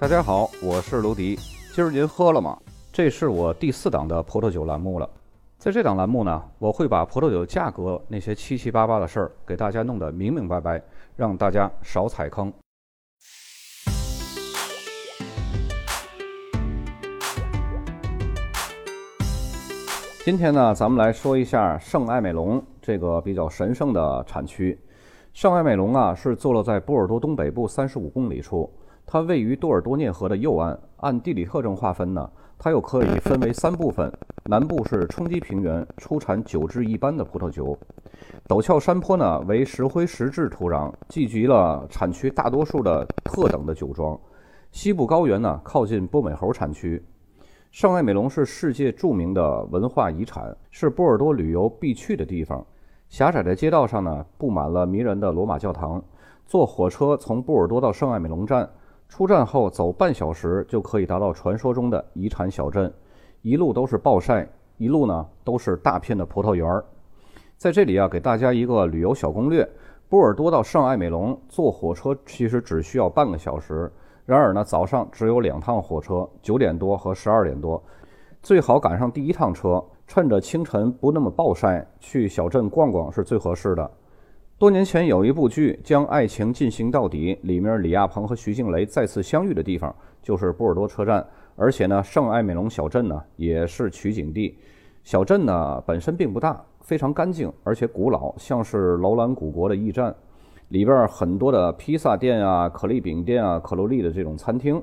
大家好，我是卢迪。今儿您喝了吗？这是我第四档的葡萄酒栏目了。在这档栏目呢，我会把葡萄酒价格那些七七八八的事儿给大家弄得明明白白，让大家少踩坑。今天呢，咱们来说一下圣埃美隆这个比较神圣的产区。圣埃美隆啊，是坐落在波尔多东北部三十五公里处。它位于多尔多涅河的右岸，按地理特征划分呢，它又可以分为三部分：南部是冲积平原，出产酒质一般的葡萄酒；陡峭山坡呢为石灰石质土壤，聚集了产区大多数的特等的酒庄；西部高原呢靠近波美侯产区。圣埃美隆是世界著名的文化遗产，是波尔多旅游必去的地方。狭窄的街道上呢布满了迷人的罗马教堂。坐火车从波尔多到圣埃美隆站。出站后走半小时就可以达到传说中的遗产小镇，一路都是暴晒，一路呢都是大片的葡萄园儿。在这里啊，给大家一个旅游小攻略：波尔多到圣埃美隆坐火车其实只需要半个小时。然而呢，早上只有两趟火车，九点多和十二点多，最好赶上第一趟车，趁着清晨不那么暴晒，去小镇逛逛是最合适的。多年前有一部剧将爱情进行到底，里面李亚鹏和徐静蕾再次相遇的地方就是波尔多车站，而且呢，圣埃美隆小镇呢也是取景地。小镇呢本身并不大，非常干净，而且古老，像是楼兰古国的驿站。里边很多的披萨店啊、可丽饼店啊、可露丽的这种餐厅。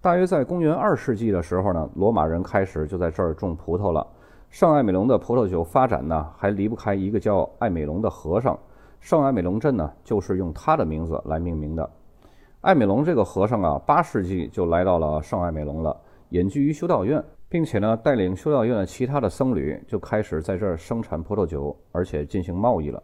大约在公元二世纪的时候呢，罗马人开始就在这儿种葡萄了。圣埃美隆的葡萄酒发展呢，还离不开一个叫艾美隆的和尚。圣埃美隆镇呢，就是用他的名字来命名的。艾美隆这个和尚啊，八世纪就来到了圣埃美隆了，隐居于修道院，并且呢，带领修道院的其他的僧侣就开始在这儿生产葡萄酒，而且进行贸易了。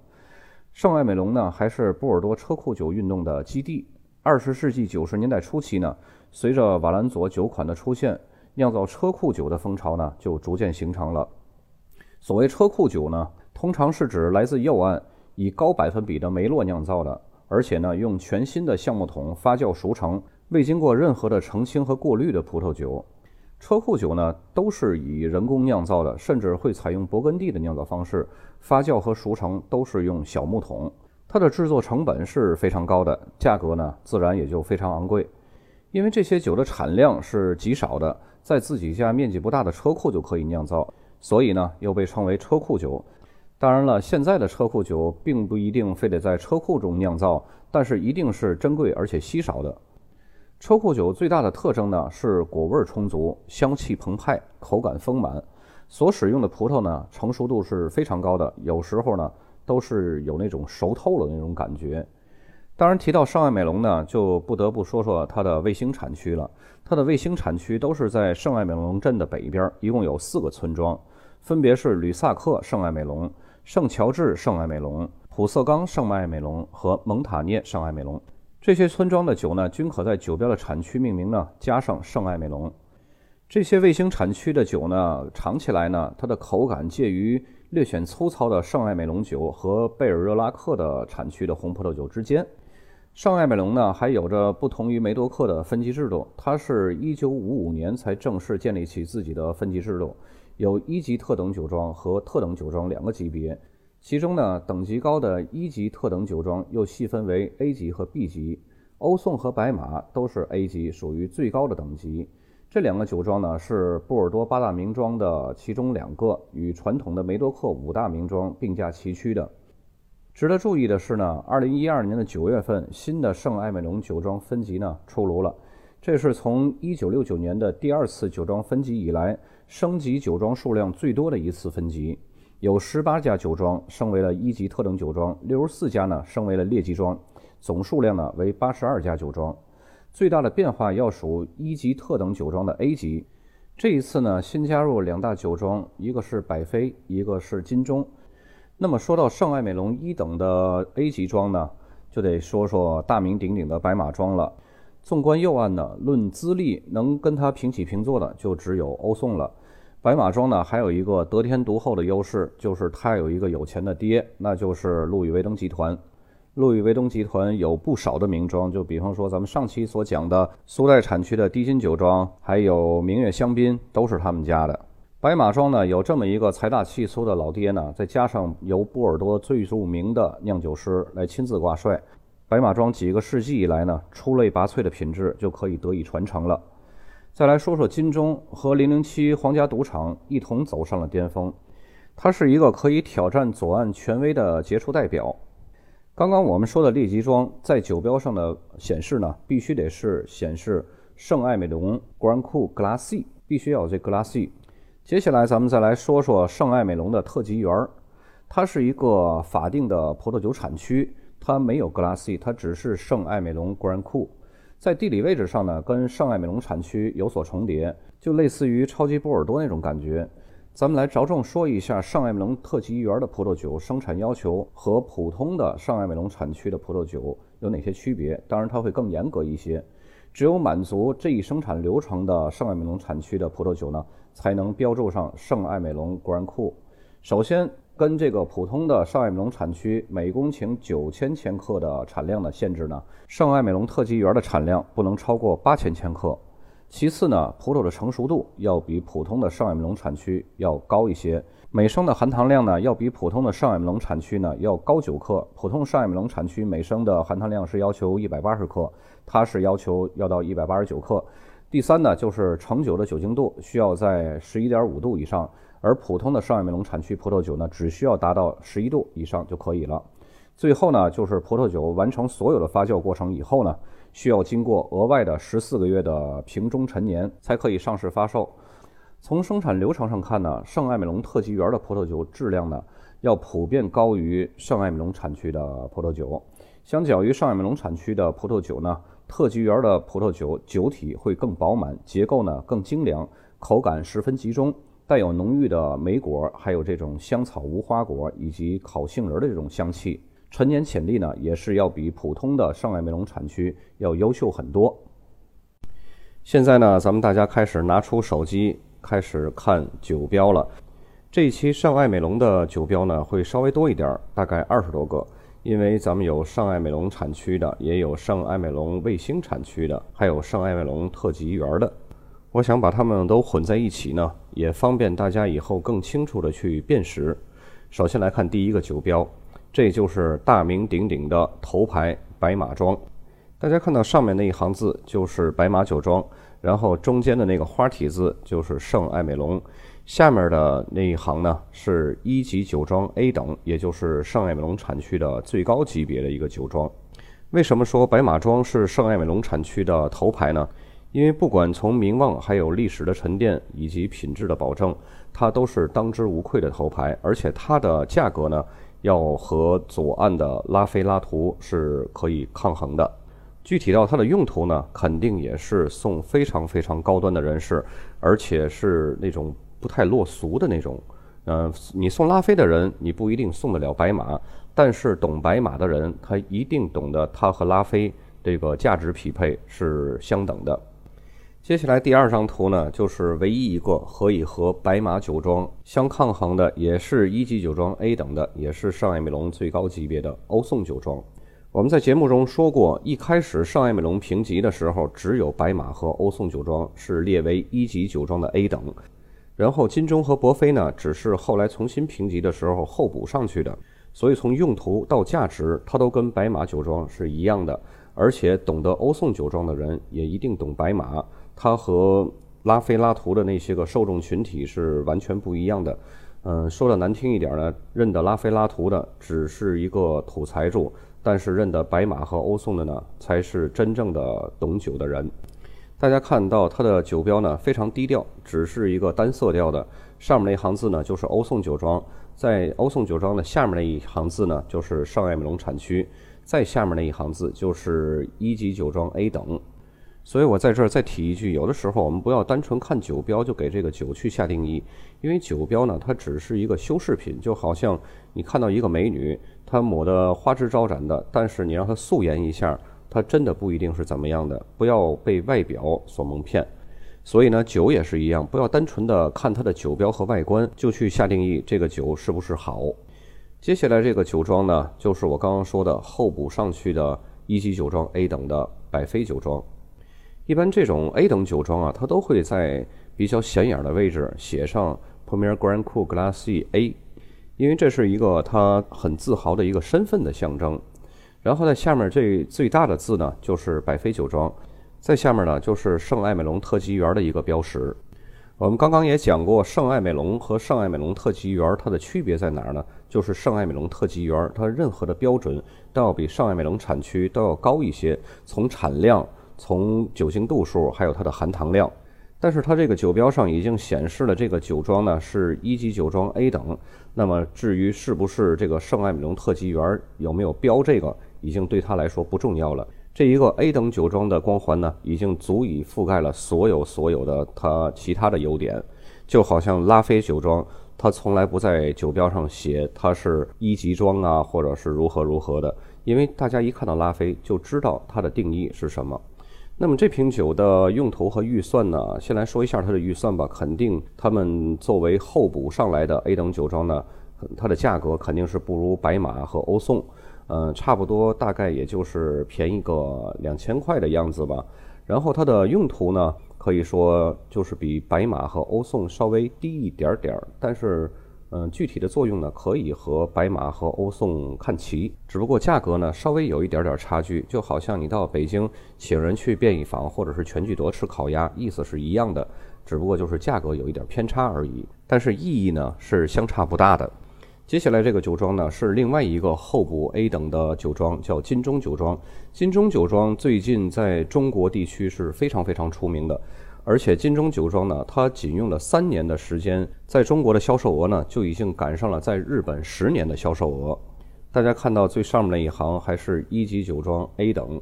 圣埃美隆呢，还是波尔多车库酒运动的基地。二十世纪九十年代初期呢，随着瓦兰佐酒款的出现，酿造车库酒的风潮呢，就逐渐形成了。所谓车库酒呢，通常是指来自右岸。以高百分比的梅洛酿造的，而且呢，用全新的橡木桶发酵熟成，未经过任何的澄清和过滤的葡萄酒。车库酒呢，都是以人工酿造的，甚至会采用勃艮第的酿造方式，发酵和熟成都是用小木桶。它的制作成本是非常高的，价格呢，自然也就非常昂贵。因为这些酒的产量是极少的，在自己家面积不大的车库就可以酿造，所以呢，又被称为车库酒。当然了，现在的车库酒并不一定非得在车库中酿造，但是一定是珍贵而且稀少的。车库酒最大的特征呢是果味充足、香气澎湃、口感丰满。所使用的葡萄呢成熟度是非常高的，有时候呢都是有那种熟透了那种感觉。当然，提到圣埃美隆呢，就不得不说说它的卫星产区了。它的卫星产区都是在圣埃美隆镇的北边，一共有四个村庄，分别是吕萨克圣埃美隆。圣乔治圣埃美隆、普瑟冈圣埃美隆和蒙塔涅圣埃美隆这些村庄的酒呢，均可在酒标的产区命名呢加上圣埃美隆。这些卫星产区的酒呢，尝起来呢，它的口感介于略显粗糙的圣埃美隆酒和贝尔热拉克的产区的红葡萄酒之间。圣埃美隆呢，还有着不同于梅多克的分级制度，它是一九五五年才正式建立起自己的分级制度。有一级特等酒庄和特等酒庄两个级别，其中呢，等级高的一级特等酒庄又细分为 A 级和 B 级。欧颂和白马都是 A 级，属于最高的等级。这两个酒庄呢，是波尔多八大名庄的其中两个，与传统的梅多克五大名庄并驾齐驱的。值得注意的是呢，二零一二年的九月份，新的圣埃美隆酒庄分级呢出炉了，这是从一九六九年的第二次酒庄分级以来。升级酒庄数量最多的一次分级，有十八家酒庄升为了一级特等酒庄，六十四家呢升为了列级庄，总数量呢为八十二家酒庄。最大的变化要数一级特等酒庄的 A 级，这一次呢新加入两大酒庄，一个是百飞，一个是金钟。那么说到圣埃美隆一等的 A 级庄呢，就得说说大名鼎鼎的白马庄了。纵观右岸呢，论资历能跟他平起平坐的就只有欧颂了。白马庄呢，还有一个得天独厚的优势，就是它有一个有钱的爹，那就是路易威登集团。路易威登集团有不少的名庄，就比方说咱们上期所讲的苏代产区的低金酒庄，还有明月香槟，都是他们家的。白马庄呢，有这么一个财大气粗的老爹呢，再加上由波尔多最著名的酿酒师来亲自挂帅，白马庄几个世纪以来呢，出类拔萃的品质就可以得以传承了。再来说说金钟和零零七皇家赌场一同走上了巅峰，它是一个可以挑战左岸权威的杰出代表。刚刚我们说的列级庄在酒标上的显示呢，必须得是显示圣艾美隆 Grand Cru Glace，必须要有这 Glace。接下来咱们再来说说圣艾美隆的特级园儿，它是一个法定的葡萄酒产区，它没有 Glace，它只是圣艾美隆 Grand Cru。在地理位置上呢，跟圣艾美隆产区有所重叠，就类似于超级波尔多那种感觉。咱们来着重说一下圣艾美隆特级园的葡萄酒生产要求和普通的圣艾美隆产区的葡萄酒有哪些区别？当然，它会更严格一些。只有满足这一生产流程的圣艾美隆产区的葡萄酒呢，才能标注上圣艾美隆 Grand Cru。首先。跟这个普通的上艾美隆产区每公顷九千千克的产量的限制呢，上艾美隆特级园的产量不能超过八千千克。其次呢，葡萄的成熟度要比普通的上艾美隆产区要高一些，每升的含糖量呢要比普通的上艾美隆产区呢要高九克。普通上艾美隆产区每升的含糖量是要求一百八十克，它是要求要到一百八十九克。第三呢，就是成酒的酒精度需要在十一点五度以上。而普通的圣艾美隆产区葡萄酒呢，只需要达到十一度以上就可以了。最后呢，就是葡萄酒完成所有的发酵过程以后呢，需要经过额外的十四个月的瓶中陈年，才可以上市发售。从生产流程上看呢，圣艾美隆特级园的葡萄酒质量呢，要普遍高于圣艾美隆产区的葡萄酒。相较于圣艾美隆产区的葡萄酒呢，特级园的葡萄酒酒体会更饱满，结构呢更精良，口感十分集中。带有浓郁的莓果，还有这种香草无花果以及烤杏仁的这种香气，陈年潜力呢也是要比普通的圣艾美隆产区要优秀很多。现在呢，咱们大家开始拿出手机开始看酒标了。这一期上艾美隆的酒标呢会稍微多一点，大概二十多个，因为咱们有上艾美隆产区的，也有上艾美隆卫星产区的，还有上艾美隆特级园的。我想把它们都混在一起呢，也方便大家以后更清楚的去辨识。首先来看第一个酒标，这就是大名鼎鼎的头牌白马庄。大家看到上面那一行字就是白马酒庄，然后中间的那个花体字就是圣艾美隆，下面的那一行呢是一级酒庄 A 等，也就是圣艾美隆产区的最高级别的一个酒庄。为什么说白马庄是圣艾美隆产区的头牌呢？因为不管从名望、还有历史的沉淀以及品质的保证，它都是当之无愧的头牌，而且它的价格呢，要和左岸的拉菲拉图是可以抗衡的。具体到它的用途呢，肯定也是送非常非常高端的人士，而且是那种不太落俗的那种。嗯，你送拉菲的人，你不一定送得了白马，但是懂白马的人，他一定懂得它和拉菲这个价值匹配是相等的。接下来第二张图呢，就是唯一一个可以和白马酒庄相抗衡的，也是一级酒庄 A 等的，也是上艾美隆最高级别的欧颂酒庄。我们在节目中说过，一开始上艾美隆评级的时候，只有白马和欧颂酒庄是列为一级酒庄的 A 等，然后金钟和博菲呢，只是后来重新评级的时候候补上去的。所以从用途到价值，它都跟白马酒庄是一样的。而且懂得欧颂酒庄的人，也一定懂白马。它和拉菲拉图的那些个受众群体是完全不一样的。嗯，说的难听一点呢，认得拉菲拉图的只是一个土财主，但是认得白马和欧颂的呢，才是真正的懂酒的人。大家看到它的酒标呢，非常低调，只是一个单色调的。上面那行字呢，就是欧颂酒庄；在欧颂酒庄的下面那一行字呢，就是圣艾美隆产区；再下面那一行字就是一级酒庄 A 等。所以我在这儿再提一句，有的时候我们不要单纯看酒标就给这个酒去下定义，因为酒标呢，它只是一个修饰品，就好像你看到一个美女，她抹得花枝招展的，但是你让她素颜一下，她真的不一定是怎么样的，不要被外表所蒙骗。所以呢，酒也是一样，不要单纯的看它的酒标和外观就去下定义这个酒是不是好。接下来这个酒庄呢，就是我刚刚说的候补上去的一级酒庄 A 等的百飞酒庄。一般这种 A 等酒庄啊，它都会在比较显眼的位置写上 Premier Grand Cru g l a s s y A，因为这是一个它很自豪的一个身份的象征。然后在下面这最大的字呢，就是百飞酒庄，在下面呢就是圣艾美隆特级园的一个标识。我们刚刚也讲过，圣艾美隆和圣艾美隆特级园它的区别在哪儿呢？就是圣艾美隆特级园它任何的标准都要比圣艾美隆产区都要高一些，从产量、从酒精度数，还有它的含糖量。但是它这个酒标上已经显示了这个酒庄呢是一级酒庄 A 等。那么至于是不是这个圣艾美隆特级园有没有标这个，已经对他来说不重要了。这一个 A 等酒庄的光环呢，已经足以覆盖了所有所有的它其他的优点，就好像拉菲酒庄，它从来不在酒标上写它是一级庄啊，或者是如何如何的，因为大家一看到拉菲就知道它的定义是什么。那么这瓶酒的用途和预算呢？先来说一下它的预算吧。肯定他们作为候补上来的 A 等酒庄呢，它的价格肯定是不如白马和欧颂。嗯，差不多，大概也就是便宜个两千块的样子吧。然后它的用途呢，可以说就是比白马和欧颂稍微低一点点儿，但是，嗯，具体的作用呢，可以和白马和欧颂看齐。只不过价格呢，稍微有一点点差距，就好像你到北京请人去便宜坊或者是全聚德吃烤鸭，意思是一样的，只不过就是价格有一点偏差而已。但是意义呢，是相差不大的。接下来这个酒庄呢，是另外一个候补 A 等的酒庄，叫金钟酒庄。金钟酒庄最近在中国地区是非常非常出名的，而且金钟酒庄呢，它仅用了三年的时间，在中国的销售额呢，就已经赶上了在日本十年的销售额。大家看到最上面那一行还是一级酒庄 A 等，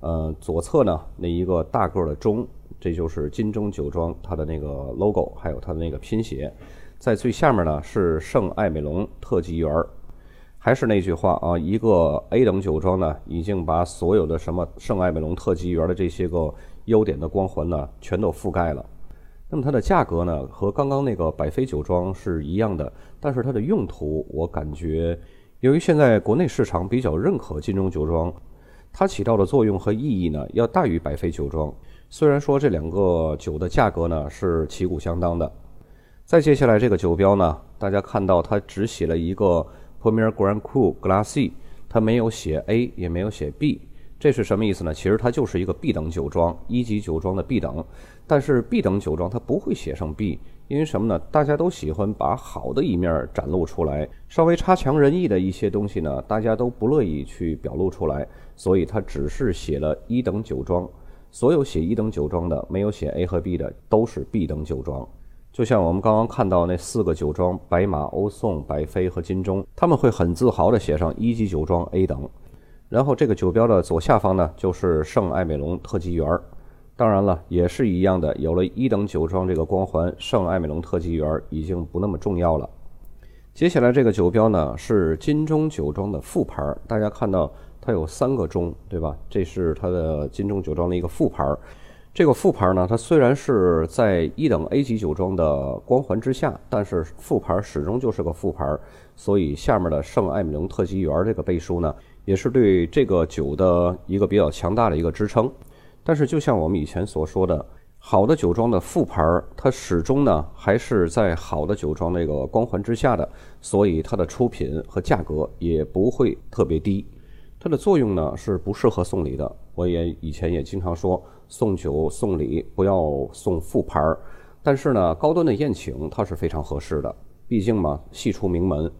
呃，左侧呢那一个大个的钟，这就是金钟酒庄它的那个 logo，还有它的那个拼写。在最下面呢是圣艾美隆特级园儿，还是那句话啊，一个 A 等酒庄呢，已经把所有的什么圣艾美隆特级园的这些个优点的光环呢，全都覆盖了。那么它的价格呢，和刚刚那个百飞酒庄是一样的，但是它的用途，我感觉，由于现在国内市场比较认可金钟酒庄，它起到的作用和意义呢，要大于百飞酒庄。虽然说这两个酒的价格呢是旗鼓相当的。再接下来这个酒标呢，大家看到它只写了一个 Premier Grand Cru Glacis，它没有写 A，也没有写 B，这是什么意思呢？其实它就是一个 B 等酒庄，一级酒庄的 B 等。但是 B 等酒庄它不会写上 B，因为什么呢？大家都喜欢把好的一面展露出来，稍微差强人意的一些东西呢，大家都不乐意去表露出来，所以它只是写了一等酒庄。所有写一等酒庄的，没有写 A 和 B 的，都是 B 等酒庄。就像我们刚刚看到那四个酒庄：白马、欧颂、百飞和金钟，他们会很自豪地写上一级酒庄 A 等。然后这个酒标的左下方呢，就是圣艾美隆特级园儿。当然了，也是一样的，有了一等酒庄这个光环，圣艾美隆特级园儿已经不那么重要了。接下来这个酒标呢，是金钟酒庄的副牌儿。大家看到它有三个钟，对吧？这是它的金钟酒庄的一个副牌儿。这个副牌呢，它虽然是在一等 A 级酒庄的光环之下，但是副牌始终就是个副牌，所以下面的圣艾米隆特级园这个背书呢，也是对这个酒的一个比较强大的一个支撑。但是就像我们以前所说的，好的酒庄的副牌，它始终呢还是在好的酒庄那个光环之下的，所以它的出品和价格也不会特别低。它的作用呢是不适合送礼的。我也以前也经常说。送酒送礼不要送副牌儿，但是呢，高端的宴请它是非常合适的，毕竟嘛，系出名门。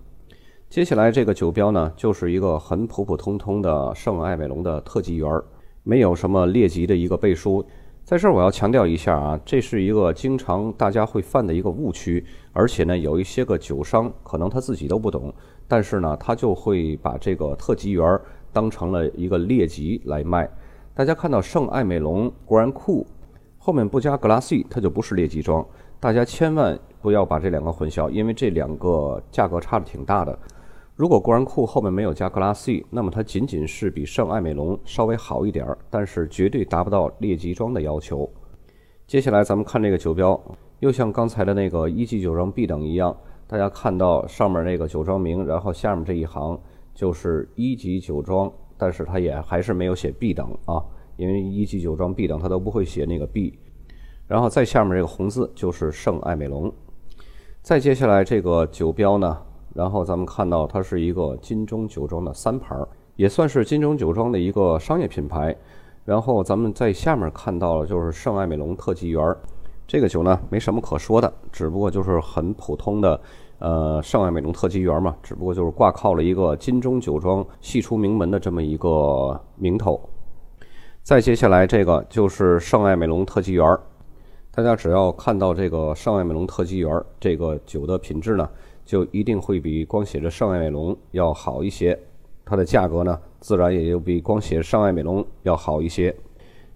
接下来这个酒标呢，就是一个很普普通通的圣艾美隆的特级园儿，没有什么列级的一个背书。在这儿我要强调一下啊，这是一个经常大家会犯的一个误区，而且呢，有一些个酒商可能他自己都不懂，但是呢，他就会把这个特级园儿当成了一个列级来卖。大家看到圣艾美隆 Grand Cru 后面不加 Glacis，它就不是列级装。大家千万不要把这两个混淆，因为这两个价格差的挺大的。如果 Grand Cru 后面没有加 Glacis，那么它仅仅是比圣艾美隆稍微好一点儿，但是绝对达不到列级庄的要求。接下来咱们看这个酒标，又像刚才的那个一级酒庄 B 等一样，大家看到上面那个酒庄名，然后下面这一行就是一级酒庄，但是它也还是没有写 B 等啊，因为一级酒庄 B 等它都不会写那个 B。然后再下面这个红字就是圣艾美隆。再接下来这个酒标呢，然后咱们看到它是一个金钟酒庄的三牌，也算是金钟酒庄的一个商业品牌。然后咱们在下面看到了就是圣艾美隆特级园这个酒呢没什么可说的，只不过就是很普通的，呃，圣艾美隆特级园嘛，只不过就是挂靠了一个金钟酒庄系出名门的这么一个名头。再接下来这个就是圣艾美隆特级园大家只要看到这个圣艾美隆特级园这个酒的品质呢，就一定会比光写着圣艾美隆要好一些。它的价格呢，自然也就比光写圣艾美隆要好一些。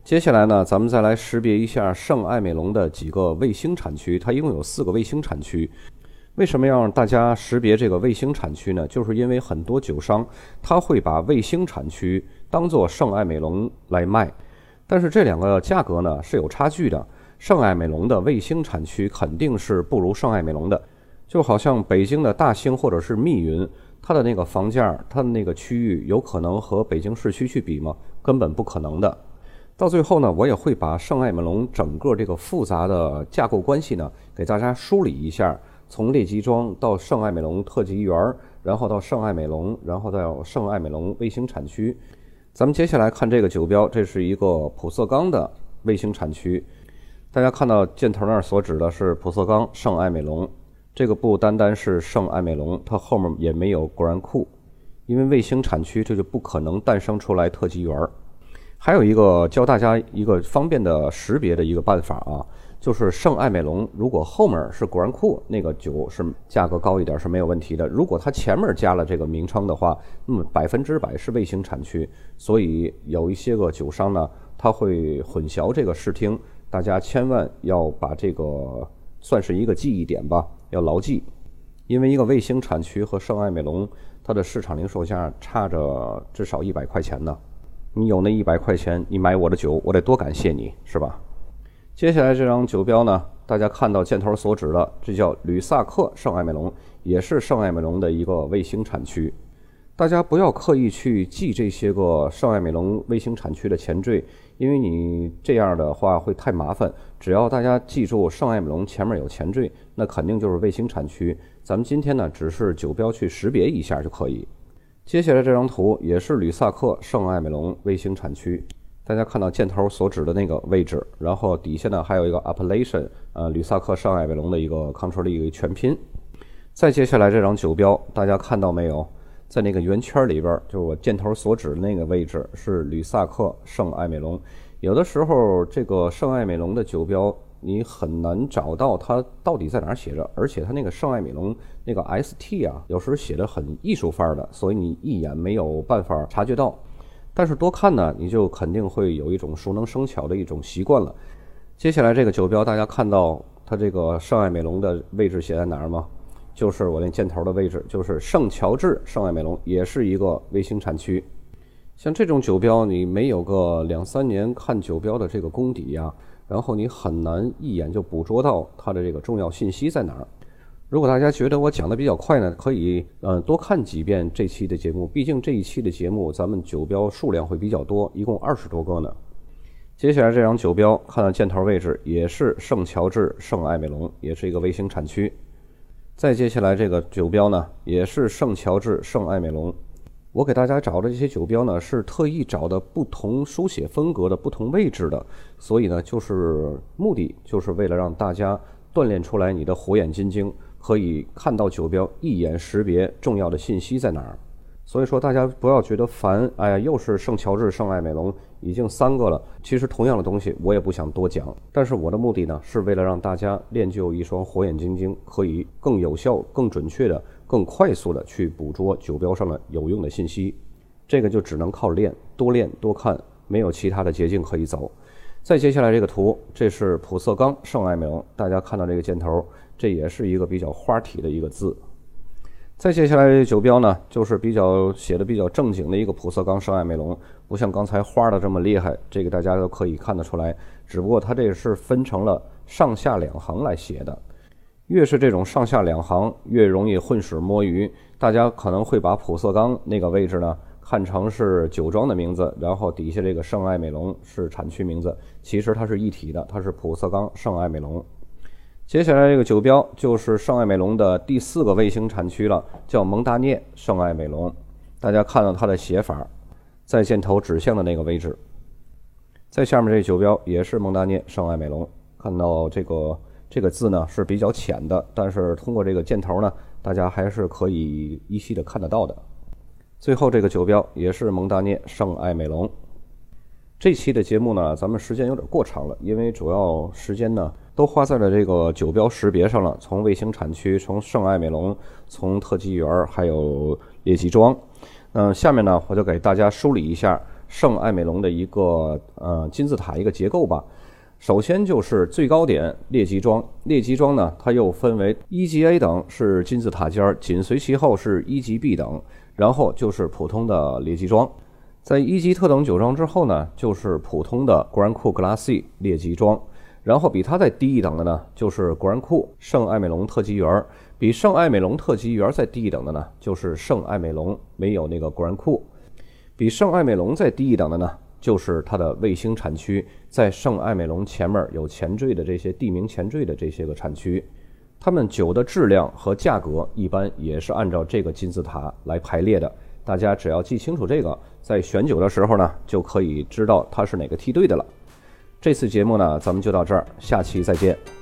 接下来呢，咱们再来识别一下圣艾美隆的几个卫星产区。它一共有四个卫星产区。为什么要让大家识别这个卫星产区呢？就是因为很多酒商他会把卫星产区当做圣艾美隆来卖，但是这两个价格呢是有差距的。圣爱美隆的卫星产区肯定是不如圣爱美隆的，就好像北京的大兴或者是密云。它的那个房价，它的那个区域，有可能和北京市区去比吗？根本不可能的。到最后呢，我也会把圣爱美隆整个这个复杂的架构关系呢，给大家梳理一下。从列吉庄到圣爱美隆特级园，然后到圣爱美隆，然后到圣爱美隆卫星产区。咱们接下来看这个酒标，这是一个普色冈的卫星产区。大家看到箭头那儿所指的是普色冈圣艾美隆。这个不单单是圣艾美隆，它后面也没有果然库，因为卫星产区这就不可能诞生出来特级园儿。还有一个教大家一个方便的识别的一个办法啊，就是圣艾美隆如果后面是果然库，那个酒是价格高一点是没有问题的。如果它前面加了这个名称的话，那么百分之百是卫星产区。所以有一些个酒商呢，他会混淆这个视听，大家千万要把这个算是一个记忆点吧。要牢记，因为一个卫星产区和圣艾美隆，它的市场零售价差着至少一百块钱呢。你有那一百块钱，你买我的酒，我得多感谢你，是吧？接下来这张酒标呢，大家看到箭头所指的，这叫吕萨克圣艾美隆，也是圣艾美隆的一个卫星产区。大家不要刻意去记这些个圣艾美隆卫星产区的前缀，因为你这样的话会太麻烦。只要大家记住圣艾美隆前面有前缀，那肯定就是卫星产区。咱们今天呢，只是酒标去识别一下就可以。接下来这张图也是吕萨克圣艾美隆卫星产区，大家看到箭头所指的那个位置，然后底下呢还有一个 appellation，呃，吕萨克圣艾美隆的一个 Control 的一个全拼。再接下来这张酒标，大家看到没有？在那个圆圈里边，就是我箭头所指的那个位置，是吕萨克圣艾美隆。有的时候，这个圣艾美隆的酒标你很难找到它到底在哪儿写着，而且它那个圣艾美隆那个 ST 啊，有时候写的很艺术范儿的，所以你一眼没有办法察觉到。但是多看呢，你就肯定会有一种熟能生巧的一种习惯了。接下来这个酒标，大家看到它这个圣艾美隆的位置写在哪儿吗？就是我那箭头的位置，就是圣乔治圣艾美隆，也是一个卫星产区。像这种酒标，你没有个两三年看酒标的这个功底呀，然后你很难一眼就捕捉到它的这个重要信息在哪儿。如果大家觉得我讲的比较快呢，可以嗯多看几遍这期的节目，毕竟这一期的节目咱们酒标数量会比较多，一共二十多个呢。接下来这张酒标，看到箭头位置也是圣乔治圣艾美隆，也是一个卫星产区。再接下来这个酒标呢，也是圣乔治圣艾美隆。我给大家找的这些酒标呢，是特意找的不同书写风格的不同位置的，所以呢，就是目的就是为了让大家锻炼出来你的火眼金睛，可以看到酒标一眼识别重要的信息在哪儿。所以说，大家不要觉得烦，哎呀，又是圣乔治、圣艾美隆，已经三个了。其实同样的东西，我也不想多讲。但是我的目的呢，是为了让大家练就一双火眼金睛，可以更有效、更准确的、更快速的去捕捉酒标上的有用的信息。这个就只能靠练，多练多看，没有其他的捷径可以走。再接下来这个图，这是普色冈圣艾美隆，大家看到这个箭头，这也是一个比较花体的一个字。再接下来这酒标呢，就是比较写的比较正经的一个普色冈圣艾美隆，不像刚才花的这么厉害，这个大家都可以看得出来。只不过它这个是分成了上下两行来写的，越是这种上下两行，越容易混水摸鱼。大家可能会把普色冈那个位置呢看成是酒庄的名字，然后底下这个圣艾美隆是产区名字，其实它是一体的，它是普色冈圣艾美隆。接下来这个酒标就是圣艾美隆的第四个卫星产区了，叫蒙大涅圣艾美隆。大家看到它的写法，在箭头指向的那个位置，在下面这酒标也是蒙大涅圣艾美隆。看到这个这个字呢是比较浅的，但是通过这个箭头呢，大家还是可以依稀的看得到的。最后这个酒标也是蒙大涅圣艾美隆。这期的节目呢，咱们时间有点过长了，因为主要时间呢。都花在了这个酒标识别上了，从卫星产区，从圣艾美隆，从特级园，还有列级庄。嗯，下面呢，我就给大家梳理一下圣艾美隆的一个呃金字塔一个结构吧。首先就是最高点列级庄，列级庄呢，它又分为一级 A 等是金字塔尖儿，紧随其后是一级 B 等，然后就是普通的列级庄。在一级特等酒庄之后呢，就是普通的 Grand Cru Glacis 列级庄。然后比它再低一等的呢，就是果然库圣艾美隆特级园儿；比圣艾美隆特级园儿再低一等的呢，就是圣艾美隆没有那个果然库；比圣艾美隆再低一等的呢，就是它的卫星产区，在圣艾美隆前面有前缀的这些地名前缀的这些个产区，它们酒的质量和价格一般也是按照这个金字塔来排列的。大家只要记清楚这个，在选酒的时候呢，就可以知道它是哪个梯队的了。这次节目呢，咱们就到这儿，下期再见。